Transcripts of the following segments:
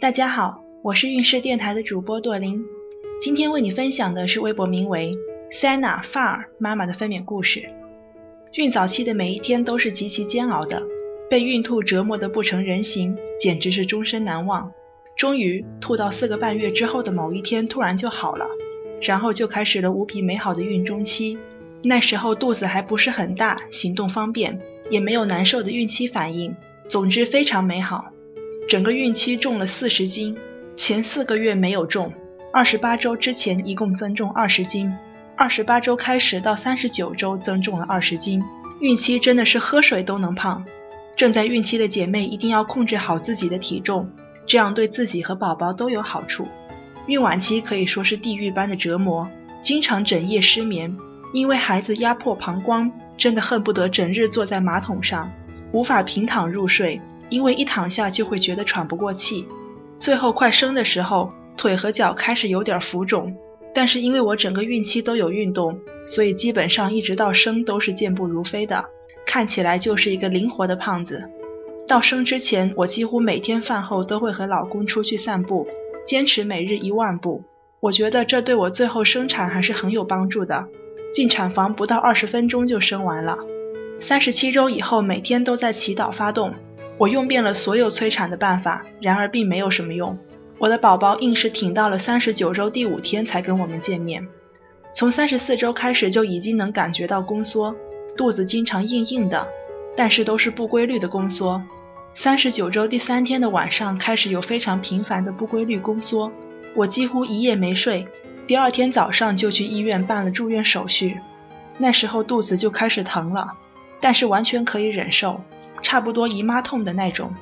大家好，我是运势电台的主播朵琳，今天为你分享的是微博名为 Sana Far 妈妈的分娩故事。孕早期的每一天都是极其煎熬的，被孕吐折磨得不成人形，简直是终身难忘。终于，吐到四个半月之后的某一天，突然就好了，然后就开始了无比美好的孕中期。那时候肚子还不是很大，行动方便，也没有难受的孕期反应，总之非常美好。整个孕期重了四十斤，前四个月没有重，二十八周之前一共增重二十斤，二十八周开始到三十九周增重了二十斤。孕期真的是喝水都能胖，正在孕期的姐妹一定要控制好自己的体重，这样对自己和宝宝都有好处。孕晚期可以说是地狱般的折磨，经常整夜失眠，因为孩子压迫膀胱，真的恨不得整日坐在马桶上，无法平躺入睡。因为一躺下就会觉得喘不过气，最后快生的时候，腿和脚开始有点浮肿，但是因为我整个孕期都有运动，所以基本上一直到生都是健步如飞的，看起来就是一个灵活的胖子。到生之前，我几乎每天饭后都会和老公出去散步，坚持每日一万步。我觉得这对我最后生产还是很有帮助的，进产房不到二十分钟就生完了。三十七周以后，每天都在祈祷发动。我用遍了所有催产的办法，然而并没有什么用。我的宝宝硬是挺到了三十九周第五天才跟我们见面。从三十四周开始就已经能感觉到宫缩，肚子经常硬硬的，但是都是不规律的宫缩。三十九周第三天的晚上开始有非常频繁的不规律宫缩，我几乎一夜没睡。第二天早上就去医院办了住院手续。那时候肚子就开始疼了，但是完全可以忍受。差不多姨妈痛的那种，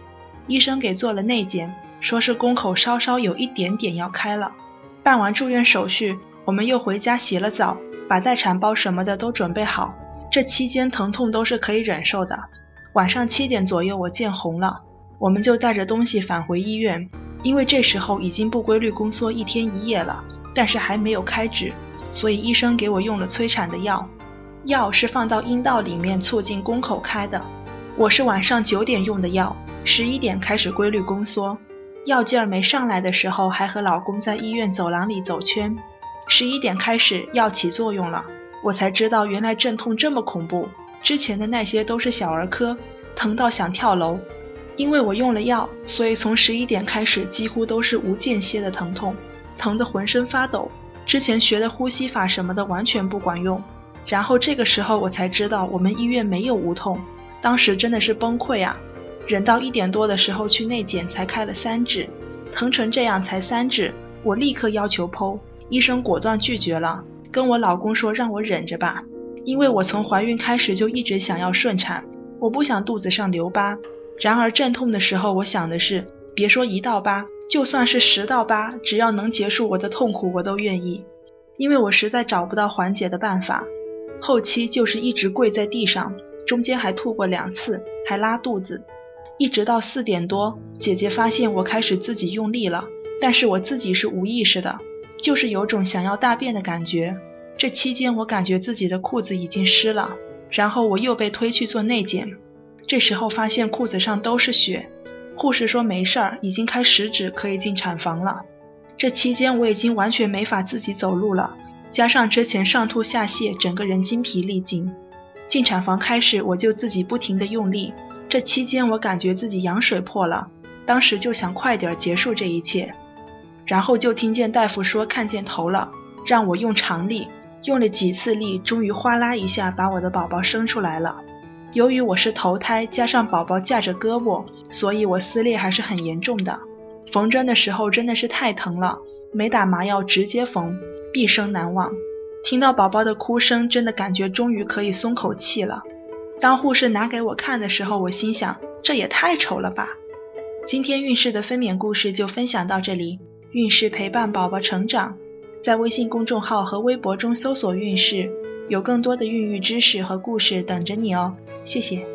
医生给做了内检，说是宫口稍稍有一点点要开了。办完住院手续，我们又回家洗了澡，把待产包什么的都准备好。这期间疼痛都是可以忍受的。晚上七点左右我见红了，我们就带着东西返回医院，因为这时候已经不规律宫缩一天一夜了，但是还没有开指，所以医生给我用了催产的药，药是放到阴道里面促进宫口开的。我是晚上九点用的药，十一点开始规律宫缩，药劲儿没上来的时候，还和老公在医院走廊里走圈。十一点开始药起作用了，我才知道原来阵痛这么恐怖，之前的那些都是小儿科，疼到想跳楼。因为我用了药，所以从十一点开始几乎都是无间歇的疼痛，疼得浑身发抖。之前学的呼吸法什么的完全不管用。然后这个时候我才知道我们医院没有无痛。当时真的是崩溃啊！忍到一点多的时候去内检，才开了三指，疼成这样才三指，我立刻要求剖，医生果断拒绝了，跟我老公说让我忍着吧，因为我从怀孕开始就一直想要顺产，我不想肚子上留疤。然而阵痛的时候，我想的是，别说一道疤，就算是十道疤，只要能结束我的痛苦，我都愿意，因为我实在找不到缓解的办法。后期就是一直跪在地上。中间还吐过两次，还拉肚子，一直到四点多，姐姐发现我开始自己用力了，但是我自己是无意识的，就是有种想要大便的感觉。这期间我感觉自己的裤子已经湿了，然后我又被推去做内检，这时候发现裤子上都是血，护士说没事儿，已经开十指可以进产房了。这期间我已经完全没法自己走路了，加上之前上吐下泻，整个人精疲力尽。进产房开始，我就自己不停地用力。这期间，我感觉自己羊水破了，当时就想快点结束这一切。然后就听见大夫说看见头了，让我用长力。用了几次力，终于哗啦一下把我的宝宝生出来了。由于我是头胎，加上宝宝架着胳膊，所以我撕裂还是很严重的。缝针的时候真的是太疼了，没打麻药直接缝，毕生难忘。听到宝宝的哭声，真的感觉终于可以松口气了。当护士拿给我看的时候，我心想，这也太丑了吧。今天孕氏的分娩故事就分享到这里，孕氏陪伴宝宝成长，在微信公众号和微博中搜索“孕氏”，有更多的孕育知识和故事等着你哦。谢谢。